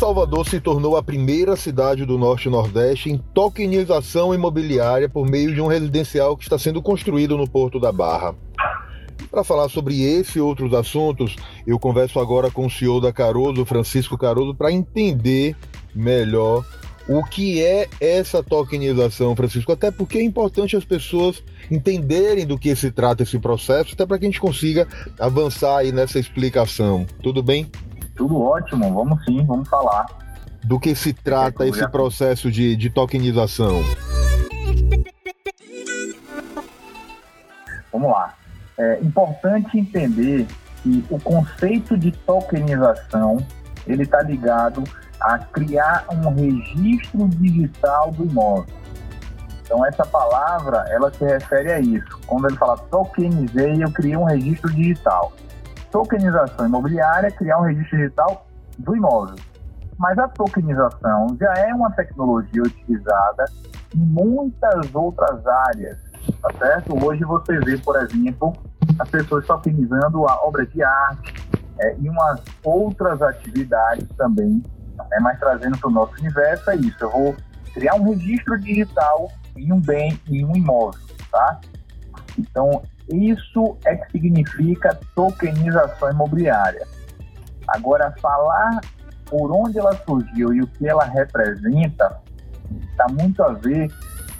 Salvador se tornou a primeira cidade do Norte e Nordeste em tokenização imobiliária por meio de um residencial que está sendo construído no Porto da Barra. Para falar sobre esse e outros assuntos, eu converso agora com o CEO da Caroso, Francisco Caroso, para entender melhor o que é essa tokenização, Francisco. Até porque é importante as pessoas entenderem do que se trata esse processo, até para que a gente consiga avançar aí nessa explicação. Tudo bem? Tudo ótimo, vamos sim, vamos falar. Do que se trata esse processo de, de tokenização? Vamos lá. É importante entender que o conceito de tokenização ele está ligado a criar um registro digital do imóvel. Então essa palavra ela se refere a isso. Quando ele fala tokenizei, eu criei um registro digital. Tokenização imobiliária criar um registro digital do imóvel. Mas a tokenização já é uma tecnologia utilizada em muitas outras áreas, tá certo? Hoje você vê, por exemplo, as pessoas tokenizando a obra de arte é, e umas outras atividades também, é, mas trazendo para o nosso universo é isso. Eu vou criar um registro digital em um bem, em um imóvel, tá? Então, isso é que significa tokenização imobiliária. Agora, falar por onde ela surgiu e o que ela representa está muito a ver,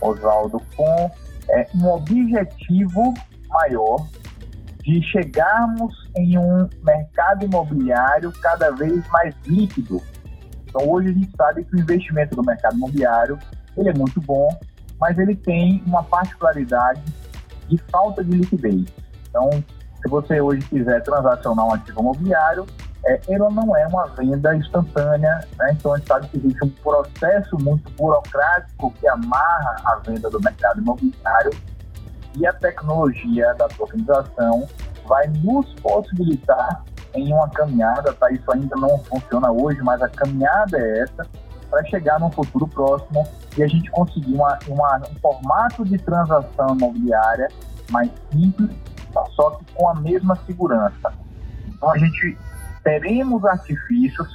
Oswaldo, com é, um objetivo maior de chegarmos em um mercado imobiliário cada vez mais líquido. Então, hoje a gente sabe que o investimento do mercado imobiliário ele é muito bom, mas ele tem uma particularidade de falta de liquidez. Então, se você hoje quiser transacionar um ativo imobiliário, é, ele não é uma venda instantânea, né? então a gente sabe que existe um processo muito burocrático que amarra a venda do mercado imobiliário e a tecnologia da tokenização vai nos possibilitar em uma caminhada, tá? Isso ainda não funciona hoje, mas a caminhada é essa para chegar num futuro próximo e a gente conseguir uma, uma, um formato de transação imobiliária mais simples, só que com a mesma segurança. Então a gente teremos artifícios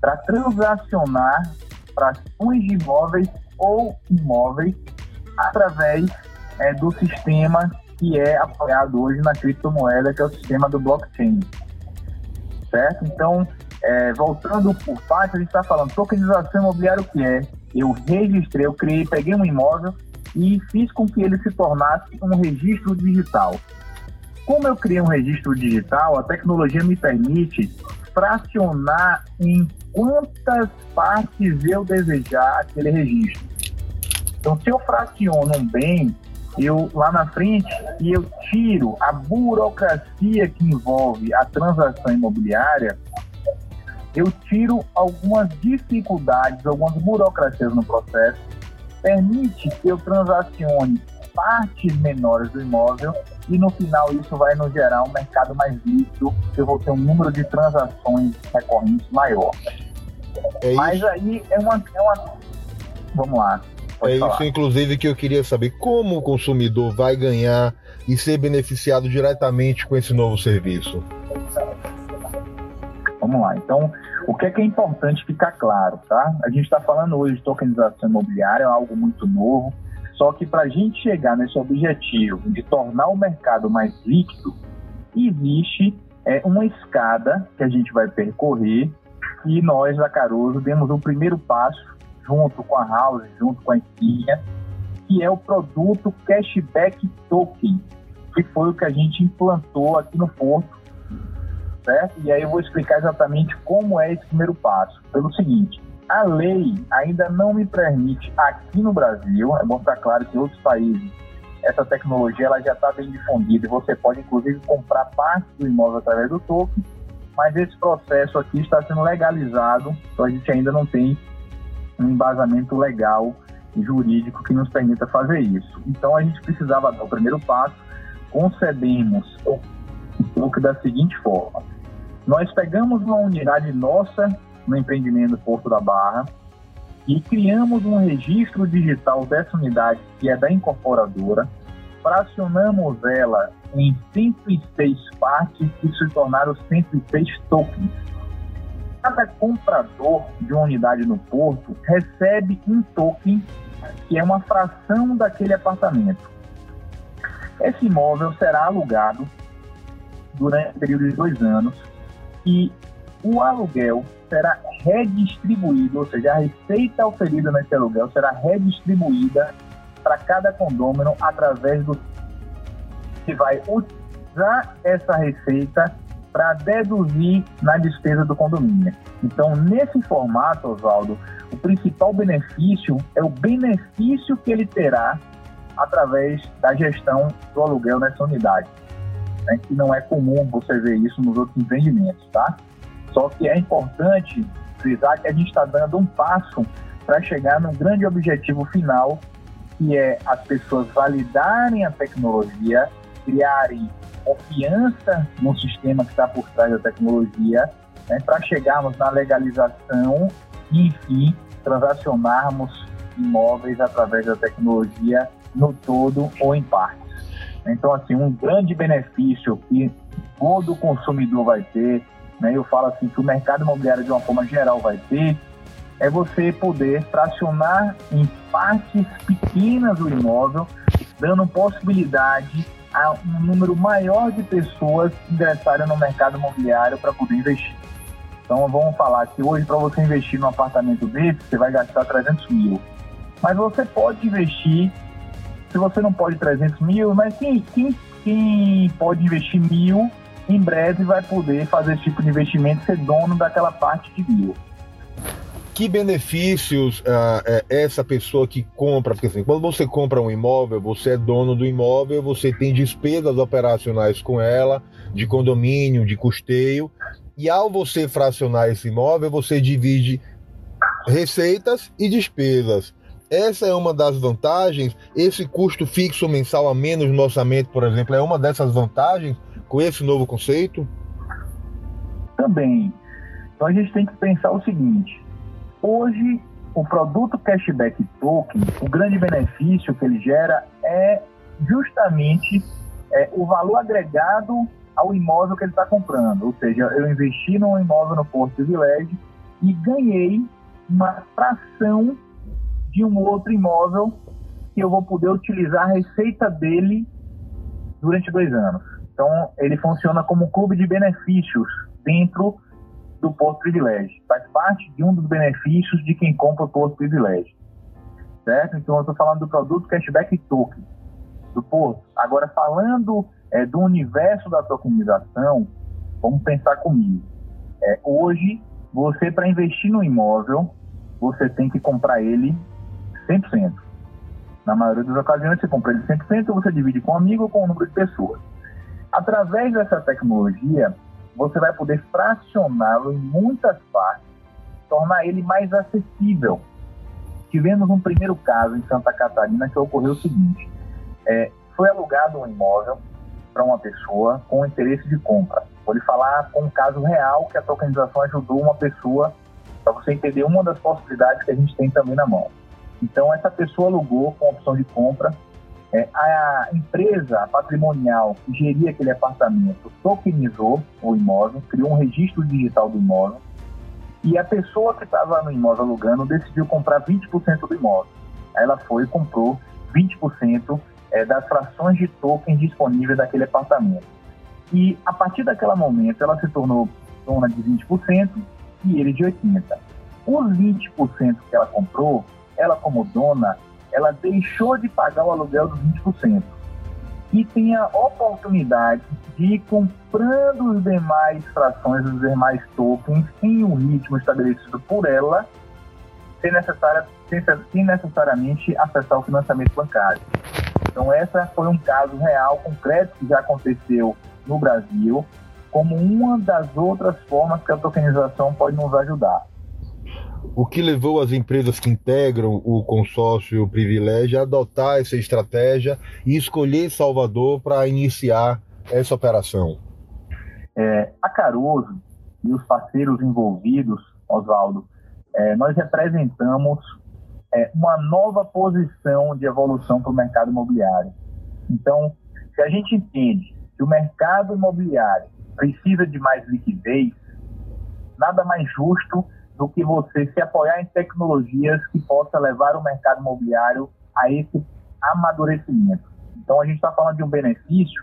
para transacionar frações de imóveis ou imóveis através é, do sistema que é apoiado hoje na criptomoeda, que é o sistema do blockchain. Certo? Então, é, voltando por parte, a gente está falando tokenização imobiliária, o que é? Eu registrei, eu criei, peguei um imóvel e fiz com que ele se tornasse um registro digital. Como eu criei um registro digital, a tecnologia me permite fracionar em quantas partes eu desejar aquele registro. Então, se eu fraciono um bem, eu lá na frente e eu tiro a burocracia que envolve a transação imobiliária, eu tiro algumas dificuldades, algumas burocracias no processo, permite que eu transacione partes menores do imóvel e no final isso vai nos gerar um mercado mais líquido, eu vou ter um número de transações recorrentes maior. É Mas aí é uma, é uma. Vamos lá. É falar. isso, inclusive, que eu queria saber como o consumidor vai ganhar e ser beneficiado diretamente com esse novo serviço. Vamos lá. Então, o que é, que é importante ficar claro, tá? A gente está falando hoje de tokenização imobiliária, é algo muito novo. Só que para a gente chegar nesse objetivo de tornar o mercado mais líquido, existe é, uma escada que a gente vai percorrer e nós, da Caroso, demos o primeiro passo junto com a House, junto com a Espinha, que é o produto Cashback Token, que foi o que a gente implantou aqui no Porto, certo? E aí eu vou explicar exatamente como é esse primeiro passo. Pelo seguinte, a lei ainda não me permite aqui no Brasil, é bom estar claro que em outros países essa tecnologia ela já está bem difundida você pode inclusive comprar parte do imóvel através do token, mas esse processo aqui está sendo legalizado, então a gente ainda não tem um embasamento legal e jurídico que nos permita fazer isso. Então a gente precisava dar o primeiro passo, concebemos o token da seguinte forma: nós pegamos uma unidade nossa no empreendimento Porto da Barra e criamos um registro digital dessa unidade, que é da incorporadora, fracionamos ela em 106 partes que se tornaram 106 tokens. cada comprador de uma unidade no porto recebe um token que é uma fração daquele apartamento. Esse imóvel será alugado durante um período de dois anos e o aluguel será redistribuído, ou seja, a receita oferida nesse aluguel será redistribuída para cada condômino através do que vai usar essa receita para deduzir na despesa do condomínio. Então, nesse formato, Oswaldo, o principal benefício é o benefício que ele terá através da gestão do aluguel nessa unidade. Né? Que não é comum você ver isso nos outros empreendimentos, tá? Só que é importante frisar que a gente está dando um passo para chegar num grande objetivo final, que é as pessoas validarem a tecnologia, criarem confiança no sistema que está por trás da tecnologia, né, para chegarmos na legalização e, enfim, transacionarmos imóveis através da tecnologia no todo ou em partes. Então, assim, um grande benefício que todo consumidor vai ter, né, eu falo assim, que o mercado imobiliário de uma forma geral vai ter, é você poder fracionar em partes pequenas o imóvel, dando possibilidade a um número maior de pessoas ingressarem no mercado imobiliário para poder investir. Então vamos falar que hoje para você investir num apartamento desse, você vai gastar 300 mil. Mas você pode investir, se você não pode 300 mil, mas quem, quem, quem pode investir mil, em breve vai poder fazer esse tipo de investimento, ser dono daquela parte de mil que benefícios uh, é essa pessoa que compra, porque assim, quando você compra um imóvel, você é dono do imóvel, você tem despesas operacionais com ela, de condomínio, de custeio, e ao você fracionar esse imóvel, você divide receitas e despesas. Essa é uma das vantagens. Esse custo fixo mensal a menos no orçamento, por exemplo, é uma dessas vantagens com esse novo conceito? Também. Então a gente tem que pensar o seguinte: Hoje, o produto cashback token, o grande benefício que ele gera é justamente é, o valor agregado ao imóvel que ele está comprando. Ou seja, eu investi num imóvel no Porto Privilégio e ganhei uma fração de um outro imóvel que eu vou poder utilizar a receita dele durante dois anos. Então, ele funciona como um clube de benefícios dentro do Porto Privilégio. Faz parte de um dos benefícios de quem compra o Porto Privilégio. Certo? Então, eu estou falando do produto Cashback Token do Porto. Agora, falando é, do universo da tokenização, vamos pensar comigo. É, hoje, você, para investir no imóvel, você tem que comprar ele 100%. Na maioria das ocasiões, você compra ele 100%, você divide com um amigo ou com um número de pessoas. Através dessa tecnologia, você vai poder fracioná-lo em muitas partes, tornar ele mais acessível. Tivemos um primeiro caso em Santa Catarina que ocorreu o seguinte: é, foi alugado um imóvel para uma pessoa com interesse de compra. Vou lhe falar com um caso real que a tokenização ajudou uma pessoa para você entender uma das possibilidades que a gente tem também na mão. Então, essa pessoa alugou com opção de compra é, a empresa patrimonial que geria aquele apartamento tokenizou o imóvel, criou um registro digital do imóvel, e a pessoa que estava no imóvel alugando decidiu comprar 20% do imóvel. Ela foi e comprou 20% é, das frações de tokens disponíveis daquele apartamento. E a partir daquele momento ela se tornou dona de 20% e ele de 80%. Os 20% que ela comprou, ela como dona, ela deixou de pagar o aluguel dos 20% e tem a oportunidade de ir comprando os demais frações, os demais tokens em um ritmo estabelecido por ela, sem, necessária, sem, sem necessariamente acessar o financiamento bancário. Então, essa foi um caso real, concreto, que já aconteceu no Brasil, como uma das outras formas que a tokenização pode nos ajudar o que levou as empresas que integram o consórcio privilégio a adotar essa estratégia e escolher Salvador para iniciar essa operação? É, a Caroso e os parceiros envolvidos, Oswaldo, é, nós representamos é, uma nova posição de evolução para o mercado imobiliário. Então, se a gente entende que o mercado imobiliário precisa de mais liquidez, nada mais justo do que você se apoiar em tecnologias que possa levar o mercado imobiliário a esse amadurecimento. Então, a gente está falando de um benefício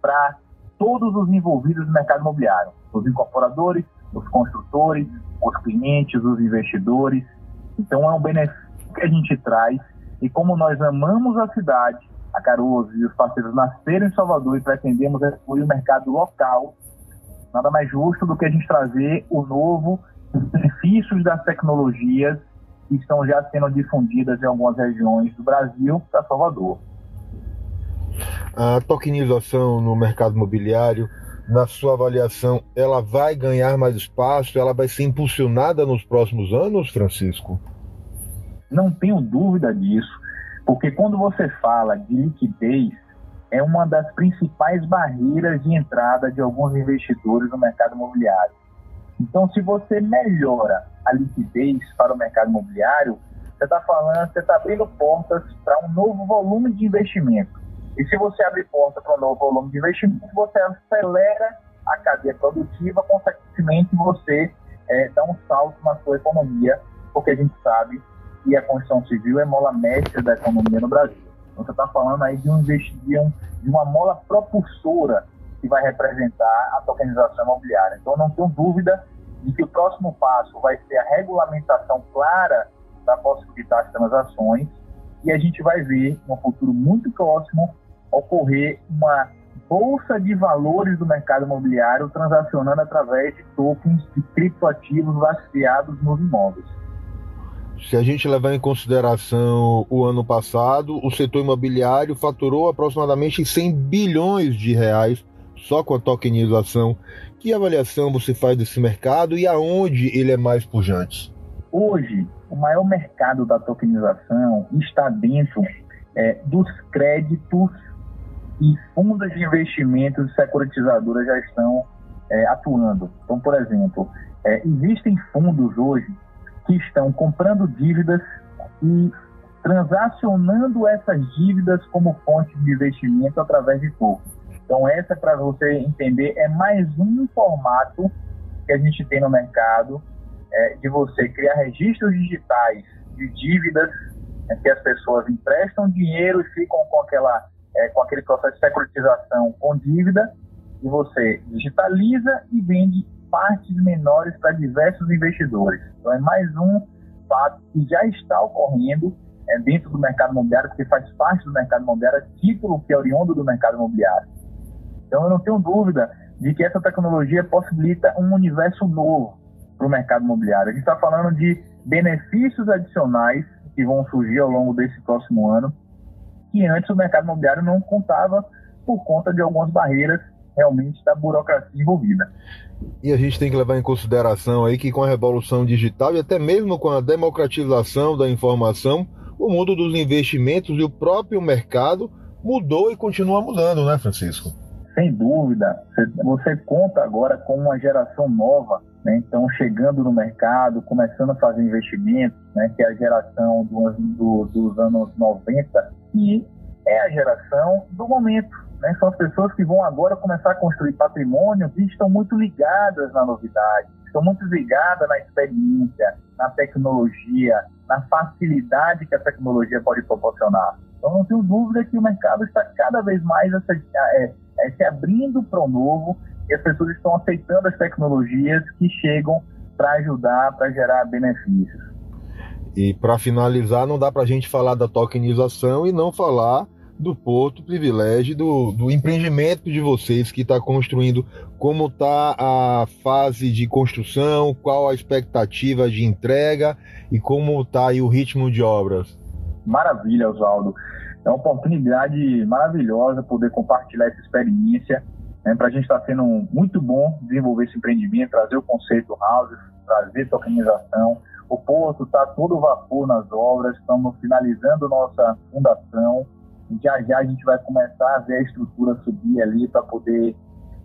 para todos os envolvidos no mercado imobiliário, os incorporadores, os construtores, os clientes, os investidores. Então, é um benefício que a gente traz e como nós amamos a cidade, a Caroso e os parceiros nasceram em Salvador e pretendemos evoluir o mercado local, nada mais justo do que a gente trazer o novo, benefícios das tecnologias que estão já sendo difundidas em algumas regiões do Brasil para Salvador. A tokenização no mercado imobiliário, na sua avaliação, ela vai ganhar mais espaço? Ela vai ser impulsionada nos próximos anos, Francisco? Não tenho dúvida disso, porque quando você fala de liquidez, é uma das principais barreiras de entrada de alguns investidores no mercado imobiliário. Então, se você melhora a liquidez para o mercado imobiliário, você está falando, você está abrindo portas para um novo volume de investimento. E se você abre porta para um novo volume de investimento, você acelera a cadeia produtiva, consequentemente você é, dá um salto na sua economia, porque a gente sabe e a construção civil é mola mestra da economia no Brasil. Então, você está falando aí de um investimento, de uma mola propulsora que vai representar a tokenização imobiliária. Então, não tenho dúvida de que o próximo passo vai ser a regulamentação clara da possibilidade de transações e a gente vai ver, no futuro muito próximo, ocorrer uma bolsa de valores do mercado imobiliário transacionando através de tokens de criptoativos lastreados nos imóveis. Se a gente levar em consideração o ano passado, o setor imobiliário faturou aproximadamente 100 bilhões de reais só com a tokenização. Que avaliação você faz desse mercado e aonde ele é mais pujante? Hoje, o maior mercado da tokenização está dentro é, dos créditos e fundos de investimentos e securitizadoras já estão é, atuando. Então, por exemplo, é, existem fundos hoje que estão comprando dívidas e transacionando essas dívidas como fonte de investimento através de tokens. Então, essa, para você entender, é mais um formato que a gente tem no mercado é, de você criar registros digitais de dívidas é, que as pessoas emprestam dinheiro e ficam com, aquela, é, com aquele processo de securitização com dívida e você digitaliza e vende partes menores para diversos investidores. Então é mais um fato que já está ocorrendo é, dentro do mercado imobiliário, porque faz parte do mercado imobiliário, é título que é oriundo do mercado imobiliário. Então eu não tenho dúvida de que essa tecnologia possibilita um universo novo para o mercado imobiliário. A gente está falando de benefícios adicionais que vão surgir ao longo desse próximo ano, que antes o mercado imobiliário não contava por conta de algumas barreiras realmente da burocracia envolvida. E a gente tem que levar em consideração aí que com a revolução digital e até mesmo com a democratização da informação, o mundo dos investimentos e o próprio mercado mudou e continua mudando, né, Francisco? Sem dúvida. Você conta agora com uma geração nova, né, então chegando no mercado, começando a fazer investimentos, né, que é a geração do, do, dos anos 90, e é a geração do momento né? São as pessoas que vão agora começar a construir patrimônio e estão muito ligadas na novidade, estão muito ligadas na experiência, na tecnologia, na facilidade que a tecnologia pode proporcionar. Então, não tenho dúvida que o mercado está cada vez mais é, é, se abrindo para o novo e as pessoas estão aceitando as tecnologias que chegam para ajudar, para gerar benefícios. E para finalizar, não dá para a gente falar da tokenização e não falar do Porto, privilégio do, do empreendimento de vocês que está construindo, como está a fase de construção, qual a expectativa de entrega e como está o ritmo de obras. Maravilha, Oswaldo. É uma oportunidade maravilhosa poder compartilhar essa experiência. Né? Para a gente está sendo muito bom desenvolver esse empreendimento, trazer o conceito house, trazer tokenização. O Porto está todo vapor nas obras, estamos finalizando nossa fundação já já a gente vai começar a ver a estrutura subir ali para poder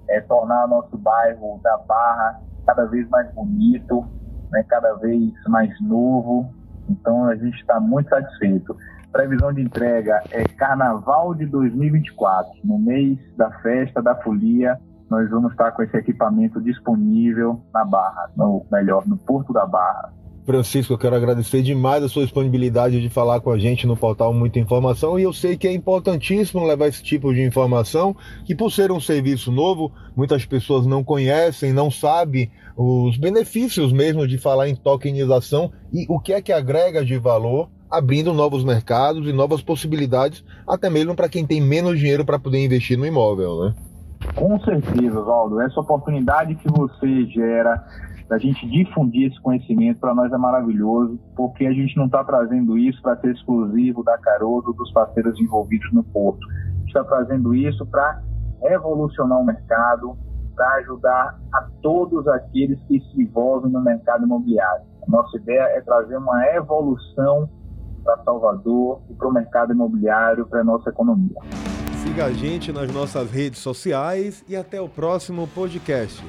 é, tornar nosso bairro da Barra cada vez mais bonito, né, cada vez mais novo. Então a gente está muito satisfeito. Previsão de entrega é Carnaval de 2024, no mês da festa da folia. nós vamos estar com esse equipamento disponível na Barra, no melhor, no Porto da Barra. Francisco, eu quero agradecer demais a sua disponibilidade de falar com a gente no portal Muita Informação e eu sei que é importantíssimo levar esse tipo de informação, que por ser um serviço novo, muitas pessoas não conhecem, não sabem os benefícios mesmo de falar em tokenização e o que é que agrega de valor, abrindo novos mercados e novas possibilidades, até mesmo para quem tem menos dinheiro para poder investir no imóvel, né? Com certeza, Valdo. Essa oportunidade que você gera da gente difundir esse conhecimento para nós é maravilhoso, porque a gente não está trazendo isso para ser exclusivo da Caroso dos parceiros envolvidos no Porto. A gente está trazendo isso para revolucionar o mercado, para ajudar a todos aqueles que se envolvem no mercado imobiliário. A nossa ideia é trazer uma evolução para Salvador e para o mercado imobiliário, para a nossa economia. Siga a gente nas nossas redes sociais e até o próximo podcast.